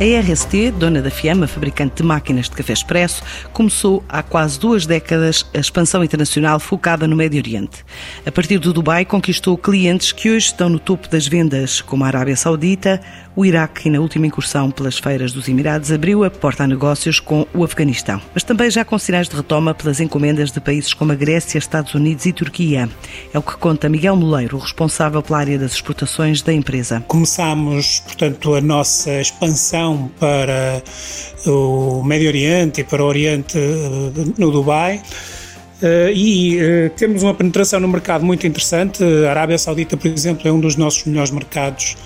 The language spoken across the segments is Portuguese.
A RST, dona da Fiamma, fabricante de máquinas de café expresso, começou há quase duas décadas a expansão internacional focada no Médio Oriente. A partir do Dubai, conquistou clientes que hoje estão no topo das vendas, como a Arábia Saudita, o Iraque e, na última incursão pelas feiras dos Emirados, abriu a porta a negócios com o Afeganistão. Mas também já com sinais de retoma pelas encomendas de países como a Grécia, Estados Unidos e Turquia. É o que conta Miguel Moleiro, responsável pela área das exportações da empresa. Começámos, portanto, a nossa expansão para o Médio Oriente e para o Oriente eh, no Dubai. Uh, e uh, temos uma penetração no mercado muito interessante. A Arábia Saudita, por exemplo, é um dos nossos melhores mercados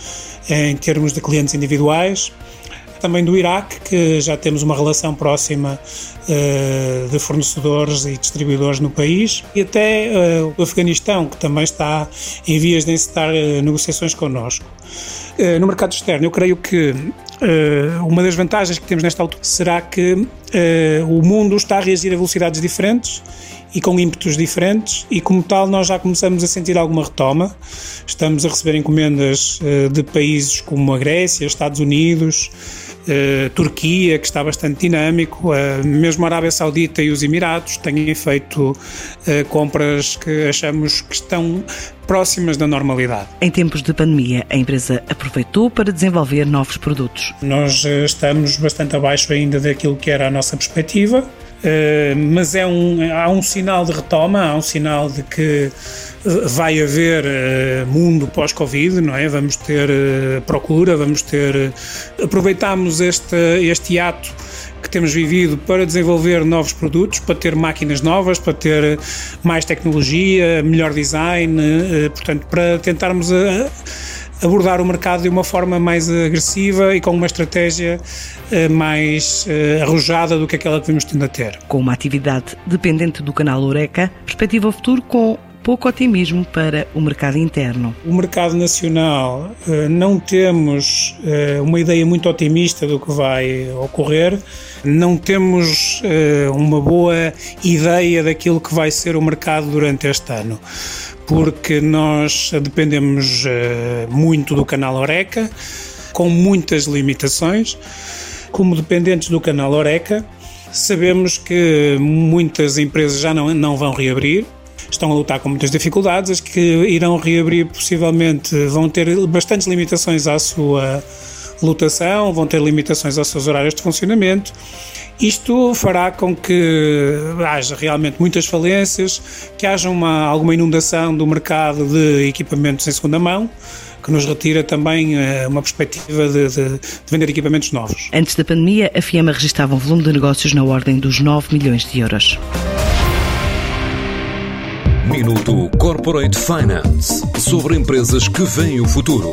em termos de clientes individuais. Também do Iraque, que já temos uma relação próxima uh, de fornecedores e distribuidores no país, e até o Afeganistão, que também está em vias de encetar negociações connosco. no mercado externo, eu creio que uma das vantagens que temos nesta altura será que o mundo está a reagir a velocidades diferentes e com ímpetos diferentes, e como tal, nós já começamos a sentir alguma retoma. Estamos a receber encomendas uh, de países como a Grécia, Estados Unidos, uh, Turquia, que está bastante dinâmico, uh, mesmo a Arábia Saudita e os Emirados têm feito compras que achamos que estão próximas da normalidade. Em tempos de pandemia, a empresa aproveitou para desenvolver novos produtos. Nós estamos bastante abaixo ainda daquilo que era a nossa perspectiva. Uh, mas é um, há um sinal de retoma, há um sinal de que eh, vai haver uh, mundo pós-Covid, não é? Vamos ter procura, vamos ter. aproveitamos este, este ato que temos vivido para desenvolver novos produtos, para ter máquinas novas, para ter mais tecnologia, melhor design, portanto, para tentarmos. Abordar o mercado de uma forma mais agressiva e com uma estratégia eh, mais eh, arrojada do que aquela que vimos tendo a ter. Com uma atividade dependente do canal Oreca, perspectiva futuro com pouco otimismo para o mercado interno. O mercado nacional, eh, não temos uma ideia muito otimista do que vai ocorrer, não temos uma boa ideia daquilo que vai ser o mercado durante este ano porque nós dependemos uh, muito do canal Oreca, com muitas limitações. Como dependentes do canal Oreca, sabemos que muitas empresas já não, não vão reabrir, estão a lutar com muitas dificuldades, as que irão reabrir possivelmente vão ter bastantes limitações à sua lotação, vão ter limitações aos seus horários de funcionamento. Isto fará com que haja realmente muitas falências, que haja uma, alguma inundação do mercado de equipamentos em segunda mão, que nos retira também uh, uma perspectiva de, de, de, vender equipamentos novos. Antes da pandemia, a FIEMA registrava um volume de negócios na ordem dos 9 milhões de euros. Minuto Corporate Finance sobre empresas que veem o futuro.